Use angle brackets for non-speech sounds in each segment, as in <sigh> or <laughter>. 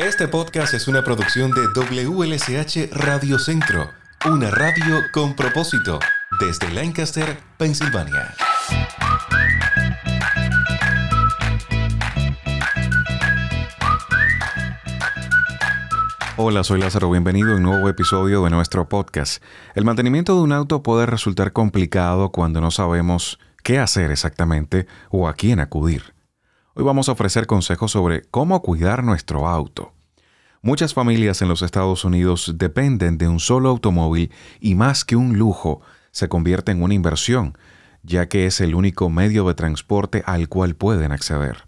Este podcast es una producción de WLSH Radio Centro, una radio con propósito, desde Lancaster, Pensilvania. Hola, soy Lázaro, bienvenido a un nuevo episodio de nuestro podcast. El mantenimiento de un auto puede resultar complicado cuando no sabemos qué hacer exactamente o a quién acudir. Hoy vamos a ofrecer consejos sobre cómo cuidar nuestro auto. Muchas familias en los Estados Unidos dependen de un solo automóvil y más que un lujo, se convierte en una inversión, ya que es el único medio de transporte al cual pueden acceder.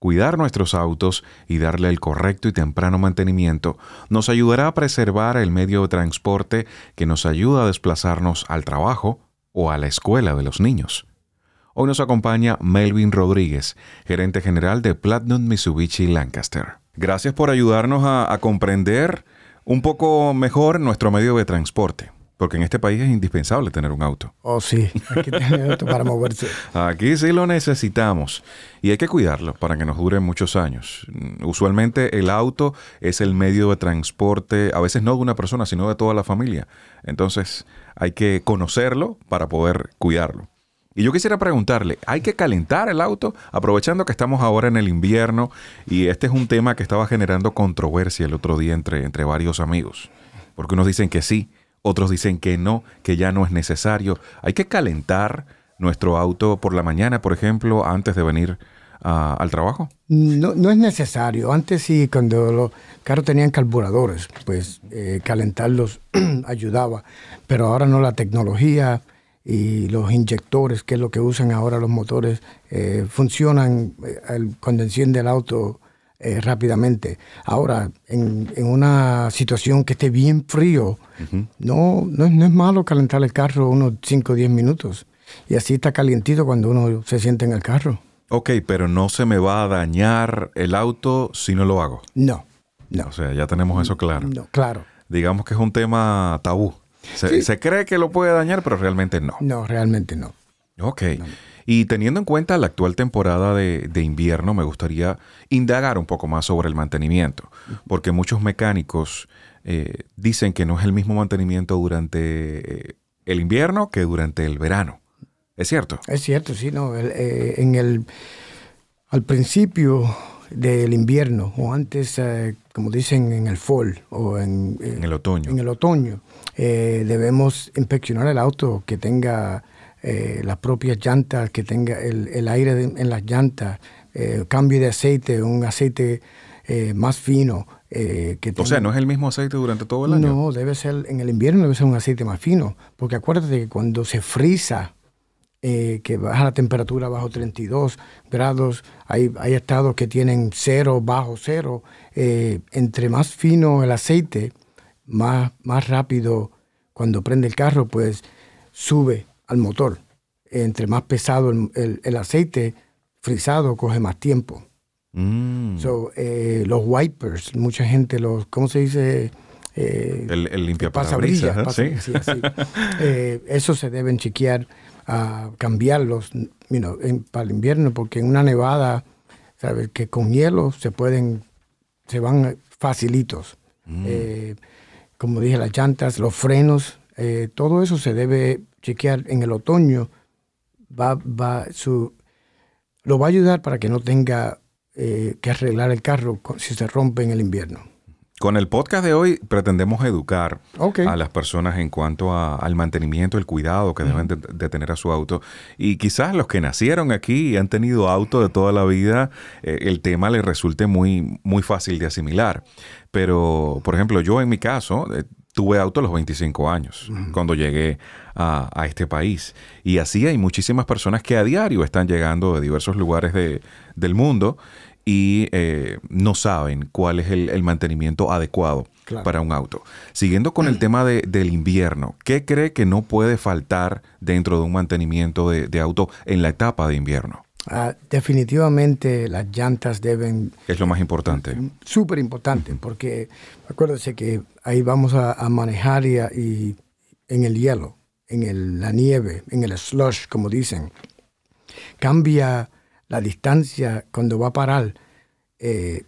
Cuidar nuestros autos y darle el correcto y temprano mantenimiento nos ayudará a preservar el medio de transporte que nos ayuda a desplazarnos al trabajo o a la escuela de los niños. Hoy nos acompaña Melvin Rodríguez, gerente general de Platinum Mitsubishi Lancaster. Gracias por ayudarnos a, a comprender un poco mejor nuestro medio de transporte. Porque en este país es indispensable tener un auto. Oh, sí, hay que tener auto para moverse. <laughs> Aquí sí lo necesitamos y hay que cuidarlo para que nos dure muchos años. Usualmente el auto es el medio de transporte, a veces no de una persona, sino de toda la familia. Entonces hay que conocerlo para poder cuidarlo. Y yo quisiera preguntarle, ¿hay que calentar el auto? Aprovechando que estamos ahora en el invierno y este es un tema que estaba generando controversia el otro día entre, entre varios amigos. Porque unos dicen que sí, otros dicen que no, que ya no es necesario. Hay que calentar nuestro auto por la mañana, por ejemplo, antes de venir al trabajo. No, no es necesario. Antes sí, cuando los carros tenían carburadores, pues eh, calentarlos <clears throat> ayudaba. Pero ahora no, la tecnología y los inyectores, que es lo que usan ahora los motores, eh, funcionan eh, cuando enciende el auto eh, rápidamente. Ahora, en, una situación que esté bien frío, no, no, es malo calentar el carro unos 5 o 10 minutos. Y así está calientito cuando uno se siente en el carro. Ok, pero no se me va a dañar el auto si no lo hago. No, no. O sea, ya tenemos eso claro. No, claro. Digamos que es un tema tabú. Se, se cree que lo puede dañar, pero realmente no. No, realmente no. Ok. Y teniendo en cuenta la actual temporada de, invierno, me gustaría indagar un poco más sobre el mantenimiento, porque muchos mecánicos eh, dicen que no es el mismo mantenimiento durante eh, el invierno que durante el verano. ¿Es cierto? Es cierto, sí, no. Eh, en el, al principio del invierno, o antes, como dicen, en el fall, o en, en el otoño. En el otoño, debemos inspeccionar el auto que tenga eh, las propias llantas, que tenga el, aire en las llantas, eh, cambio de aceite, un aceite eh, más fino. que o sea, ¿no es el mismo aceite durante todo el año? No, debe ser, en el invierno debe ser un aceite más fino, porque acuérdate que cuando se frisa, que baja la temperatura bajo 32 grados, hay, hay estados que tienen cero, bajo cero, entre más fino el aceite, más, más rápido cuando prende el carro, pues sube al motor. Entre más pesado el, aceite frisado, coge más tiempo. Mm. Eh, los wipers, mucha gente los, ¿cómo se dice? Eh, el, el limpia parabrisas, ¿sí? <laughs> Eh, eso se deben chequear, a cambiarlos para el invierno, porque en una nevada, ¿sabes? Que con hielo se pueden, se van facilitos. Mm. como dije, las llantas, los frenos, todo eso se debe chequear en el otoño, va, va su, lo va a ayudar para que no tenga eh, que arreglar el carro si se rompe en el invierno. Con el podcast de hoy pretendemos educar a las personas en cuanto al mantenimiento, el cuidado que deben de, tener a su auto. Y quizás los que nacieron aquí y han tenido auto de toda la vida, eh, el tema les resulte muy, muy fácil de asimilar. Pero, por ejemplo, yo en mi caso, eh, tuve auto a los 25 años cuando llegué a, este país. Y así hay muchísimas personas que a diario están llegando de diversos lugares del mundo y eh, no saben cuál es el, mantenimiento adecuado para un auto. Siguiendo con el tema del invierno, ¿qué cree que no puede faltar dentro de un mantenimiento de auto en la etapa de invierno? Ah, definitivamente las llantas deben... Es lo más importante. Súper importante, porque acuérdense que ahí vamos a, manejar y, en el hielo, en la nieve, en el slush, como dicen. Cambia la distancia cuando va a parar. Eh,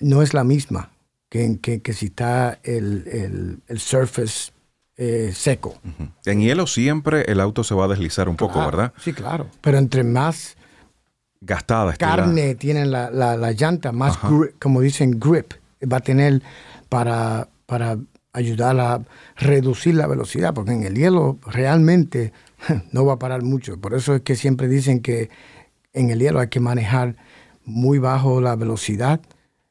no es la misma que, que, que si está el, el, el surface eh, seco. En hielo siempre el auto se va a deslizar un poco, ¿verdad? Sí, claro. Pero entre más Gastada carne tiene la, la, la llanta, más, Ajá. gri- como dicen, grip va a tener para, para ayudar a reducir la velocidad, porque en el hielo realmente <laughs> no va a parar mucho. Por eso es que siempre dicen que en el hielo hay que manejar muy bajo la velocidad.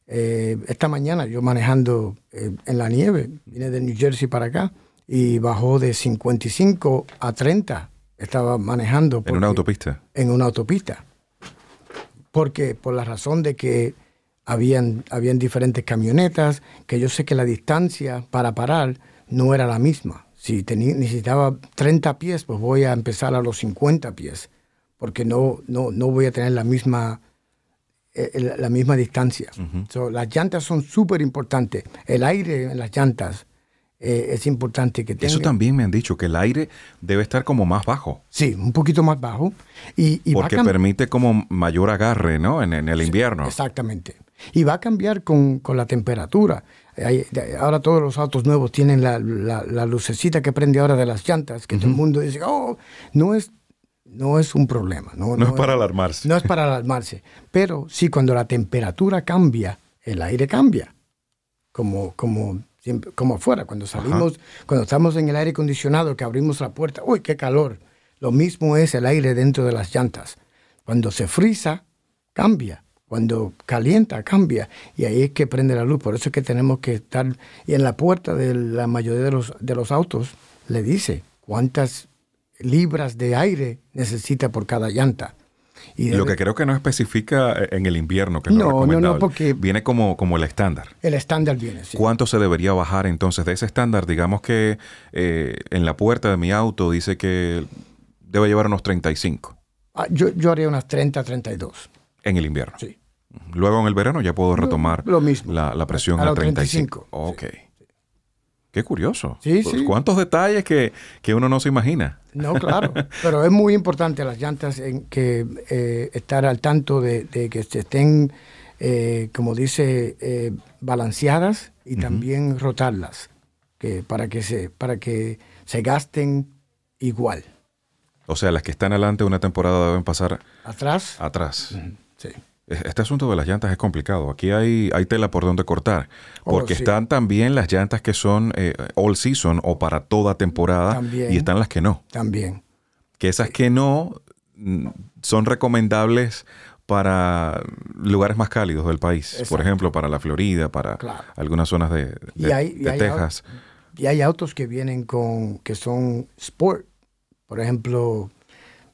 Eh, esta mañana yo manejando eh, en la nieve, vine de New Jersey para acá y bajó de 55 a 30. Estaba manejando. en una autopista. en una autopista. Porque por la razón de que habían, habían diferentes camionetas, que yo sé que la distancia para parar no era la misma. Si tenía, necesitaba 30 pies, pues voy a empezar a los 50 pies, porque no, no, no voy a tener la misma, eh, la misma distancia. So, las llantas son súper importantes. El aire en las llantas eh, es importante que tenga. Eso también me han dicho, que el aire debe estar como más bajo, Sí, un poquito más bajo. Y, y porque permite como mayor agarre, ¿no? En, en el invierno. Exactamente. Y va a cambiar con, con la temperatura. Hay- ahora todos los autos nuevos tienen la, la- la lucecita que prende ahora de las llantas, que todo el mundo dice, oh, no es, no es un problema. No, No es para alarmarse. No es para alarmarse. Pero sí, cuando la temperatura cambia, el aire cambia. Como, como, siempre- como afuera. Cuando salimos, cuando estamos en el aire acondicionado, que abrimos la puerta, uy, qué calor. Lo mismo es el aire dentro de las llantas. Cuando se frisa, cambia. Cuando calienta, cambia. Y ahí es que prende la luz. Por eso es que tenemos que estar. Y en la puerta de la mayoría de los, de los autos le dice cuántas libras de aire necesita por cada llanta. Y Lo que creo que no especifica eh, en el invierno, que No, no, no, recomendable. porque- Viene como, como el estándar. el estándar viene. sí. ¿Cuánto se debería bajar entonces de ese estándar? Digamos que eh, en la puerta de mi auto dice que debe llevar unos 35 Ah, yo, yo haría unas 30, 32. en el invierno. Sí. Luego en el verano ya puedo retomar lo mismo. La, la presión A a, los 35. 35, Ok. Qué curioso. Sí, Pues, sí. ¿Cuántos detalles que, que uno no se imagina? No, claro. Pero es muy importante las llantas en que eh, estar al tanto de, de que se estén, eh, como dice, eh, balanceadas y también rotarlas, que para que se para que se gasten igual. O sea, las que están adelante de una temporada deben pasar Atrás, atrás. sí. Este asunto de las llantas es complicado. Aquí hay, hay tela por donde cortar. Oh, Porque sí. están también las llantas que son eh, all season o para toda temporada. También. Y están las que no. También. Que esas que no mm, son recomendables para lugares más cálidos del país. Por ejemplo, para la Florida, para Claro. algunas zonas de, de- Y hay- y de hay Texas. Y hay autos que vienen con, que son sport. Por ejemplo,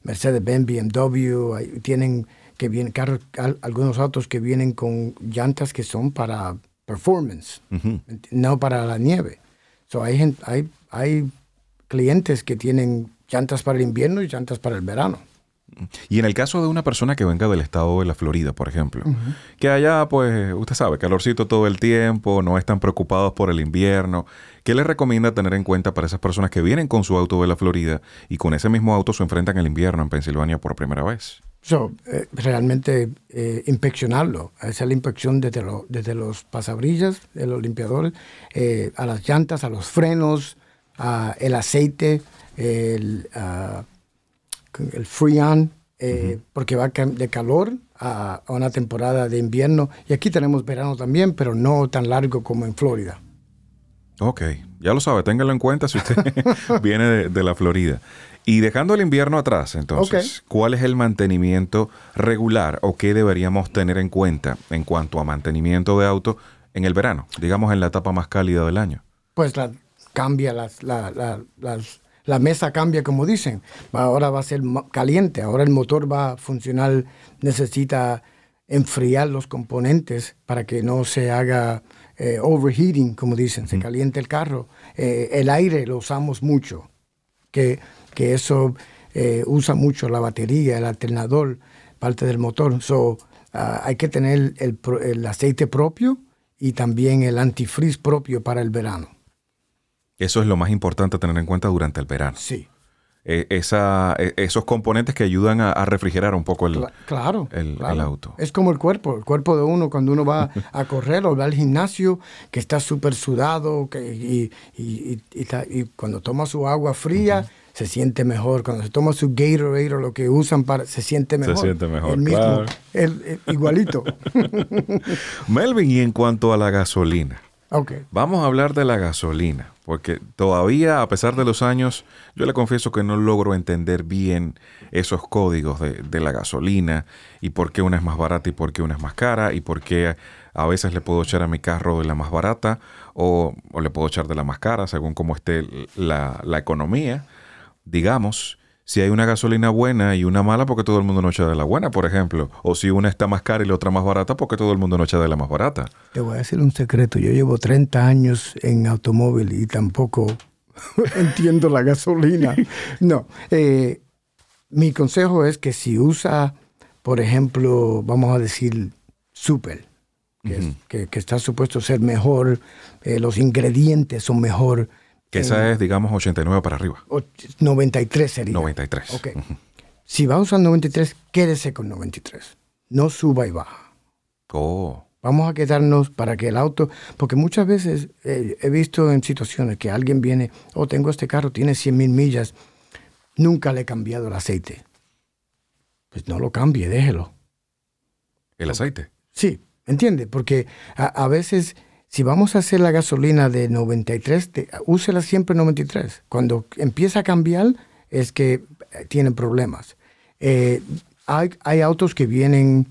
Mercedes-Benz, BMW, hay- tienen que vienen carros, al- algunos autos que vienen con llantas que son para performance, no para la nieve. So, hay, hay, hay clientes que tienen llantas para el invierno y llantas para el verano. Y en el caso de una persona que venga del estado de la Florida, por ejemplo, que allá, pues, usted sabe, calorcito todo el tiempo, no están preocupados por el invierno, ¿qué le recomienda tener en cuenta para esas personas que vienen con su auto de la Florida y con ese mismo auto se enfrentan al invierno en Pensilvania por primera vez? So, eh, realmente eh, inspeccionarlo, hacer la inspección desde, lo- desde los pasabrillas, de los limpiadores, eh, a las llantas, a los frenos, a el aceite, el, ah, el freon, eh, porque va de calor a, a una temporada de invierno. Y aquí tenemos verano también, pero no tan largo como en Florida. Ok, ya lo sabe, téngalo en cuenta si usted <laughs> viene de, de la Florida. Y dejando el invierno atrás, entonces, ¿cuál es el mantenimiento regular o qué deberíamos tener en cuenta en cuanto a mantenimiento de auto en el verano, digamos en la etapa más cálida del año? pues la, cambia las, la, la- las- la mesa cambia como dicen. Ahora va a ser caliente ahora el motor va a funcionar necesita enfriar los componentes para que no se haga eh, overheating como dicen se caliente el carro. Eh, el aire lo usamos mucho que, que eso eh, usa mucho la batería el alternador parte del motor so ah, hay que tener el, el aceite propio y también el antifreeze propio para el verano Eso es lo más importante a tener en cuenta durante el verano. Sí. Esa, eh, esos componentes que ayudan a, a refrigerar un poco el, Cla- Claro, el, claro. el auto. Es como el cuerpo, el cuerpo de uno cuando uno va a correr o va al gimnasio, que está súper sudado que, y, y- cuando toma su agua fría se siente mejor. Cuando se toma su Gatorade o lo que usan para, se siente mejor. siente mejor, El mismo, claro. el- igualito. <laughs> Melvin, y en cuanto a la gasolina, vamos a hablar de la gasolina, porque todavía, a pesar de los años, yo le confieso que no logro entender bien esos códigos de, de la gasolina y por qué una es más barata y por qué una es más cara y por qué a veces le puedo echar a mi carro de la más barata o, o le puedo echar de la más cara según cómo esté la economía. Digamos, si hay una gasolina buena y una mala, porque todo el mundo no echa de la buena, por ejemplo. O si una está más cara y la otra más barata, porque todo el mundo no echa de la más barata. Te voy a decir un secreto. Yo llevo 30 años en automóvil y tampoco <laughs> entiendo la gasolina. <laughs> No. eh, mi consejo es que si usa, por ejemplo, vamos a decir, super, que, es- que- que está supuesto ser mejor, eh, los ingredientes son mejor. Que esa es, digamos, 89 para arriba. och- 93 sería. 93. Ok. Si va a usar 93, quédese con 93. No suba y baja. Oh, Vamos a quedarnos para que el auto, porque muchas veces eh, he visto en situaciones que alguien viene, oh, tengo este carro, tiene 100 mil millas, nunca le he cambiado el aceite. Pues no lo cambie, déjelo. el aceite. Sí, ¿entiende? Porque a, a veces, si vamos a hacer la gasolina de 93, te- úsela siempre 93. Cuando empieza a cambiar, es que eh, tienen problemas. Eh, hay, hay autos que vienen,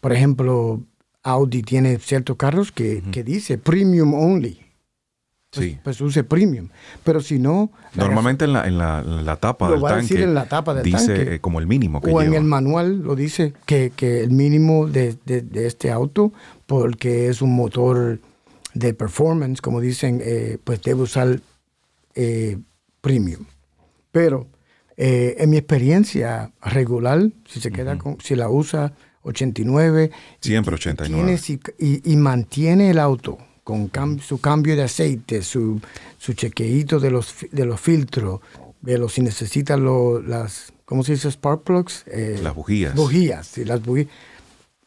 por ejemplo, Audi tiene ciertos carros que, que dice premium only. Pues, Sí. pues use premium. Pero si no, Normalmente en la, en la, la tapa del tanque decir en la tapa del dice tanque. como el mínimo que o en el manual lo dice que, que el mínimo de, de- de este auto, porque es un motor de performance, como dicen, eh, pues debe usar eh, premium. Pero eh, en mi experiencia regular, si se queda con, si la usa 89, Siempre y 89. tiene si- y, y mantiene el auto con cam- su cambio de aceite, su, su chequeíto de los, de los filtros, de los si necesita lo- las, ¿cómo se dice? Spark plugs. Eh, Las bujías. Bujías, sí, las bujías.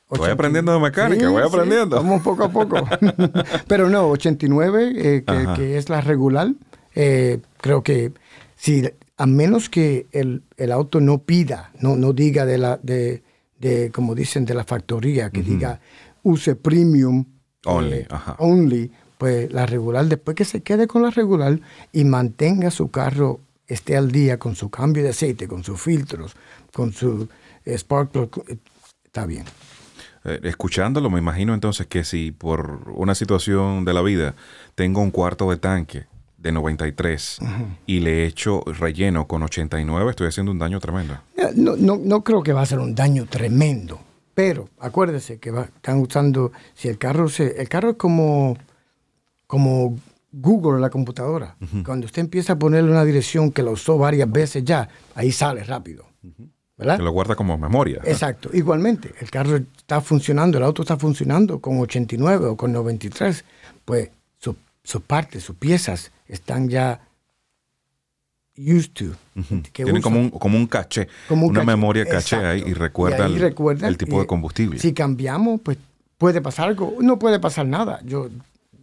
Voy aprendiendo de mecánica, voy aprendiendo. vamos poco a poco. <laughs> Pero no, 89, eh, que, que es la regular, eh, creo que si, a menos que el, el auto no pida, no, no diga de la, de, de, como dicen, de la factoría, que diga use premium Only, eh, only, pues la regular, después que se quede con la regular y mantenga su carro, esté al día con su cambio de aceite, con sus filtros, con su spark plug, eh, está bien. Eh, escuchándolo, me imagino entonces que si por una situación de la vida tengo un cuarto de tanque de 93 y le echo relleno con 89, estoy haciendo un daño tremendo. Eh, No, no, no creo que va a ser un daño tremendo, pero acuérdese que va- están usando, si el carro se, el carro es como, como Google en la computadora. Cuando usted empieza a ponerle una dirección que la usó varias veces ya, ahí sale rápido. ¿Verdad? Que lo guarda como memoria. Exacto. Igualmente, el carro está funcionando, el auto está funcionando con 89 o con 93, pues su- sus partes, sus piezas están ya used to. que Tienen usa. como un, como un caché, Como un una caché. memoria caché Exacto. ahí y recuerda, ahí el, tipo de combustible. Si cambiamos, pues puede pasar algo. No puede pasar nada. Yo,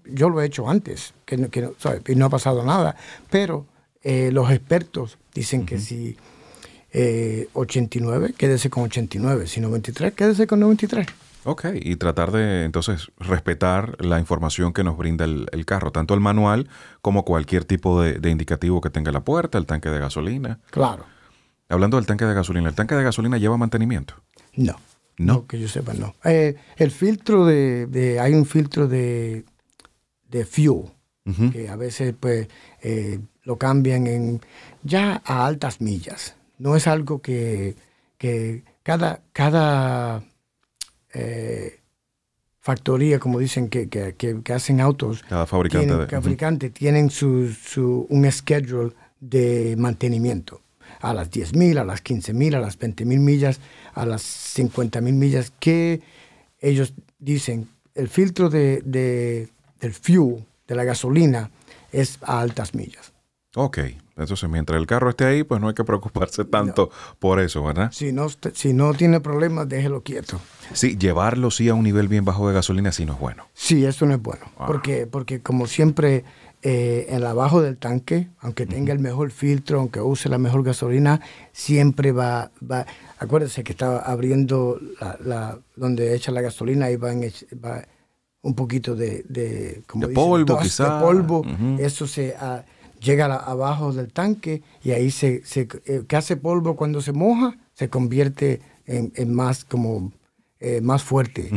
yo lo he hecho antes, que no, que no, y no ha pasado nada. Pero eh, los expertos dicen que si eh, 89, quédese con 89. Si 93, quédese con 93. Ok, y tratar de entonces respetar la información que nos brinda el, el carro, tanto el manual como cualquier tipo de, de indicativo que tenga la puerta, el tanque de gasolina. Claro. Hablando del tanque de gasolina, ¿el tanque de gasolina lleva mantenimiento? No. No. que yo sepa, no. Eh, el filtro de, de- Hay un filtro de, de fuel. Que a veces pues eh, lo cambian en ya a altas millas. No es algo que, que cada, cada eh, factoría, como dicen, que, que- que- que hacen autos, Cada fabricante tienen, cada fabricante tienen su, su- un schedule de mantenimiento. A las 10.000, a las 15.000, a las 20.000 millas, a las 50.000 millas, que ellos dicen, el filtro de, de- del fuel, de la gasolina, es a altas millas. Ok, Entonces, mientras el carro esté ahí, pues no hay que preocuparse tanto por eso, ¿verdad? Si no, si no tiene problemas, déjelo quieto. Sí, llevarlo sí a un nivel bien bajo de gasolina sí no es bueno. Sí, eso no es bueno. Ah. Porque, porque como siempre, eh, en el abajo del tanque, aunque tenga el mejor filtro, aunque use la mejor gasolina, siempre va, va acuérdese que estaba abriendo la, la- donde echa la gasolina y va, en, va un poquito de, de, como De dicen, polvo, dust, quizá. de polvo. Eso se ah, llega la- abajo del tanque y ahí se, se eh, que hace polvo cuando se moja, se convierte en, en más como eh, más fuerte.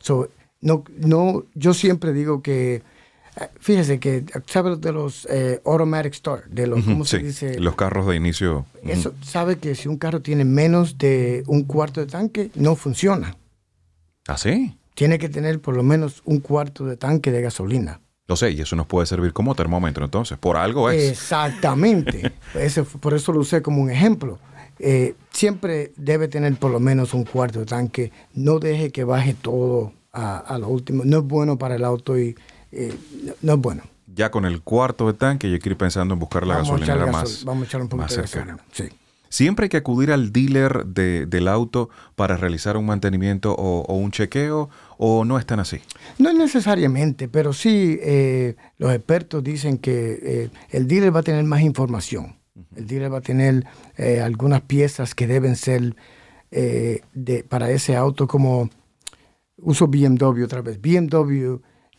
So, no, no, yo siempre digo que, eh, fíjese que, ¿sabe de los eh, automatic start? De los, ¿cómo se dice? los carros de inicio. Eso, sabe que si un carro tiene menos de un cuarto de tanque, no funciona. ¿Ah, sí? Tiene que tener por lo menos un cuarto de tanque de gasolina. Lo sé, y eso nos puede servir como termómetro entonces. Por algo es. Exactamente. <laughs> Ese por eso lo usé como un ejemplo. Eh, siempre debe tener por lo menos un cuarto de tanque. No deje que baje todo a, a lo último. No es bueno para el auto y eh, no, no es bueno. Ya con el cuarto de tanque, yo quiero ir pensando en buscar la Vamos a gasolinera echar más, vamos a echar un más poquito de cercana. gasolina. Sí. Siempre hay que acudir al dealer de- del auto para realizar un mantenimiento o, o un chequeo, o no están así. No necesariamente, pero sí eh, los expertos dicen que eh, el dealer va a tener más información. El dealer va a tener eh, algunas piezas que deben ser de, para ese auto como uso BMW otra vez. BMW,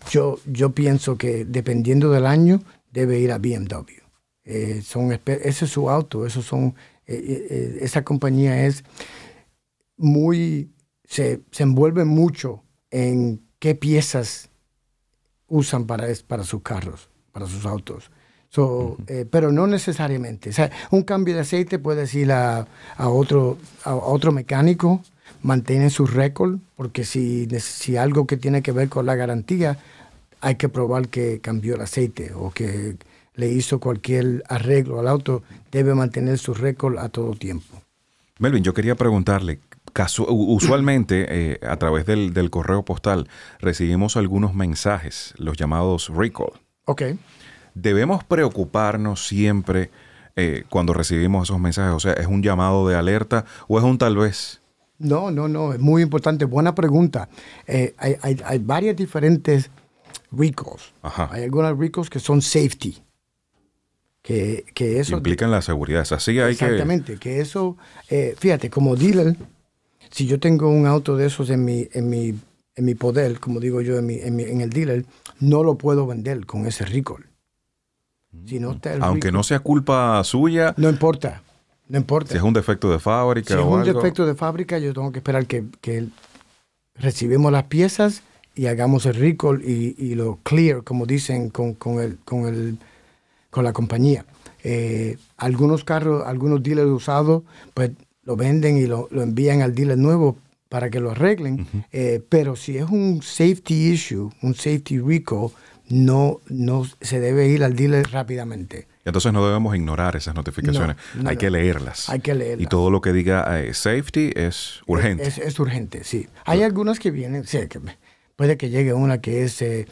yo, yo pienso que dependiendo del año debe ir a BMW. Eh, son, ese es su auto, esos son, eh, eh, eh, esa compañía es muy, se, se envuelve mucho en qué piezas usan para, para sus carros, para sus autos. So, eh, pero no necesariamente. O sea, un cambio de aceite puedes ir a, a otro, a otro mecánico, mantiene su récord, porque si, si algo que tiene que ver con la garantía, hay que probar que cambió el aceite o que le hizo cualquier arreglo al auto, debe mantener su récord a todo tiempo. Melvin, yo quería preguntarle, usualmente eh, a través del, del correo postal recibimos algunos mensajes, los llamados recall. Ok. Debemos preocuparnos siempre eh, cuando recibimos esos mensajes, o sea, ¿es un llamado de alerta o es un tal vez? No, no, no, es muy importante. Buena pregunta. Eh, hay, hay, hay varias diferentes recalls. Ajá. Hay algunas recalls que son safety. Que, que eso... Implican la seguridad. Así hay. Exactamente, que eso, eh, fíjate, como dealer, si yo tengo un auto de esos en mi, en mi, en mi poder, como digo yo, en, mi, en, mi- en el dealer, no lo puedo vender con ese recall. Si no está el Aunque recall- no sea culpa suya, No importa, no importa. si es un defecto de fábrica Si es un algo. defecto de fábrica, yo tengo que esperar que, que recibimos las piezas y hagamos el recall y, y lo clear, como dicen, con, con, el, con, el, con la compañía. Eh, algunos carros, algunos dealers usados, pues lo venden y lo, lo envían al dealer nuevo para que lo arreglen. Eh, pero si es un safety issue, un safety recall, no, no se debe ir al dealer rápidamente. Entonces no debemos ignorar esas notificaciones. No, no, hay que leerlas. Hay que leerlas. Y todo lo que diga eh, safety es urgente. Es, es urgente, sí. Hay algunas que vienen, sí, que me- puede que llegue una que es, eh,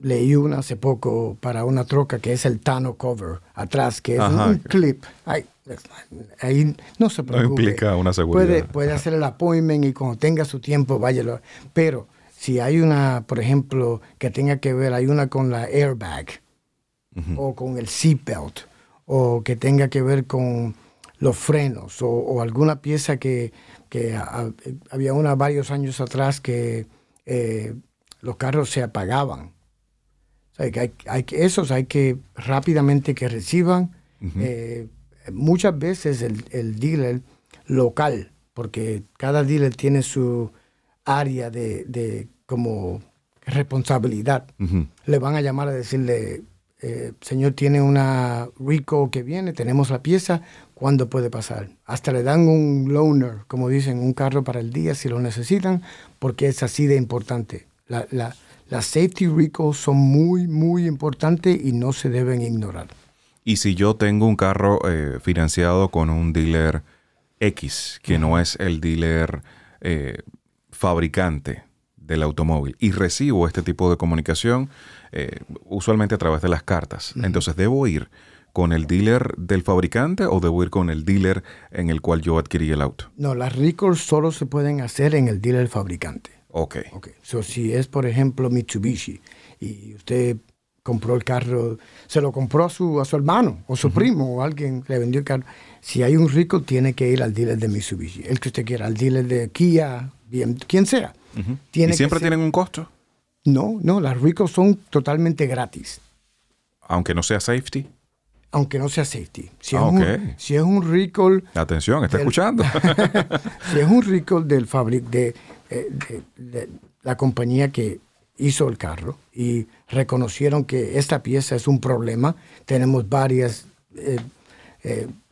leí una hace poco para una troca que es el Tano Cover, atrás, que es Ajá. un clip. Ay, ahí no se preocupe. implica una seguridad. Puede, puede hacer el appointment y cuando tenga su tiempo, váyalo. Pero si hay una, por ejemplo, que tenga que ver, hay una con la airbag o con el seatbelt o que tenga que ver con los frenos o, o alguna pieza que, que ha- había una varios años atrás que eh, los carros se apagaban. O sea, que hay, hay que- esos hay que rápidamente que reciban. eh, muchas veces el, el dealer local, porque cada dealer tiene su área de, de como responsabilidad Ujú. le van a llamar a decirle, eh, señor, tiene una Rico que viene, tenemos la pieza, ¿cuándo puede pasar? Hasta le dan un loaner, como dicen, un carro para el día si lo necesitan, porque es así de importante. La, la- las safety recalls son muy, muy importantes y no se deben ignorar. Y si yo tengo un carro eh, financiado con un dealer X, que no es el dealer eh, fabricante del automóvil, y recibo este tipo de comunicación, eh, usualmente a través de las cartas, entonces debo ir con el dealer del fabricante o debo ir con el dealer en el cual yo adquirí el auto? No, las recalls solo se pueden hacer en el dealer fabricante. Ok. Ok. So, si es, por ejemplo, Mitsubishi y usted compró el carro, se lo compró a su, a su hermano o su primo o alguien le vendió el carro. Si hay un rico, tiene que ir al dealer de Mitsubishi, el que usted quiera, al dealer de Kia, bien, quien sea. ¿Y siempre tienen un costo? No, no, las ricos son totalmente gratis, Aunque no sea safety. Aunque no sea safety. Si, Ah, es, un, si es un recall, Atención, está Del- escuchando. <laughs> si es un recall del fabric de, eh, de- de la compañía que hizo el carro y reconocieron que esta pieza es un problema, tenemos varios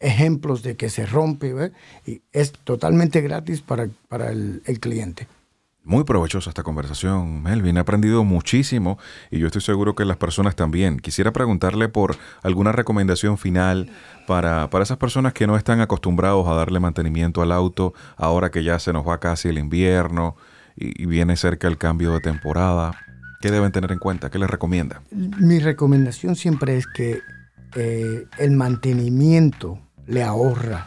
ejemplos de que se rompe y es totalmente gratis para, para el, el cliente. Muy provechosa esta conversación, Melvin. He aprendido muchísimo y yo estoy seguro que las personas también. Quisiera preguntarle por alguna recomendación final para, para esas personas que no están acostumbrados a darle mantenimiento al auto ahora que ya se nos va casi el invierno y, viene cerca el cambio de temporada. ¿Qué deben tener en cuenta? ¿Qué les recomienda? Mi recomendación siempre es que eh, el mantenimiento le ahorra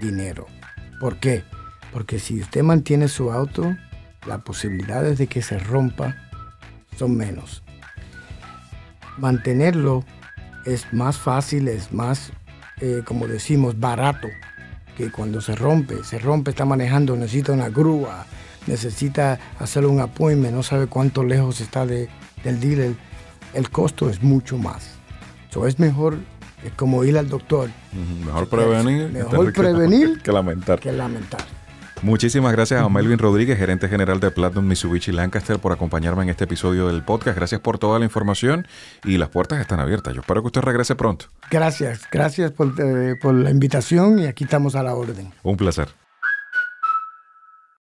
dinero. ¿Por qué? Porque si usted mantiene su auto, las posibilidades de que se rompa son menos. Mantenerlo es más fácil, es más, eh, como decimos, barato que cuando se rompe. Se rompe, está manejando, necesita una grúa, necesita hacer un appointment, no sabe cuánto lejos está de- del dealer. El costo es mucho más. So, es mejor, es como ir al doctor Mejor prevenir, Mejor prevenir <laughs> que lamentar. que lamentar. Muchísimas gracias a Melvin Rodríguez, gerente general de Platinum Mitsubishi Lancaster, por acompañarme en este episodio del podcast. Gracias por toda la información y las puertas están abiertas. Yo espero que usted regrese pronto. Gracias, gracias por, eh, por la invitación y aquí estamos a la orden. Un placer.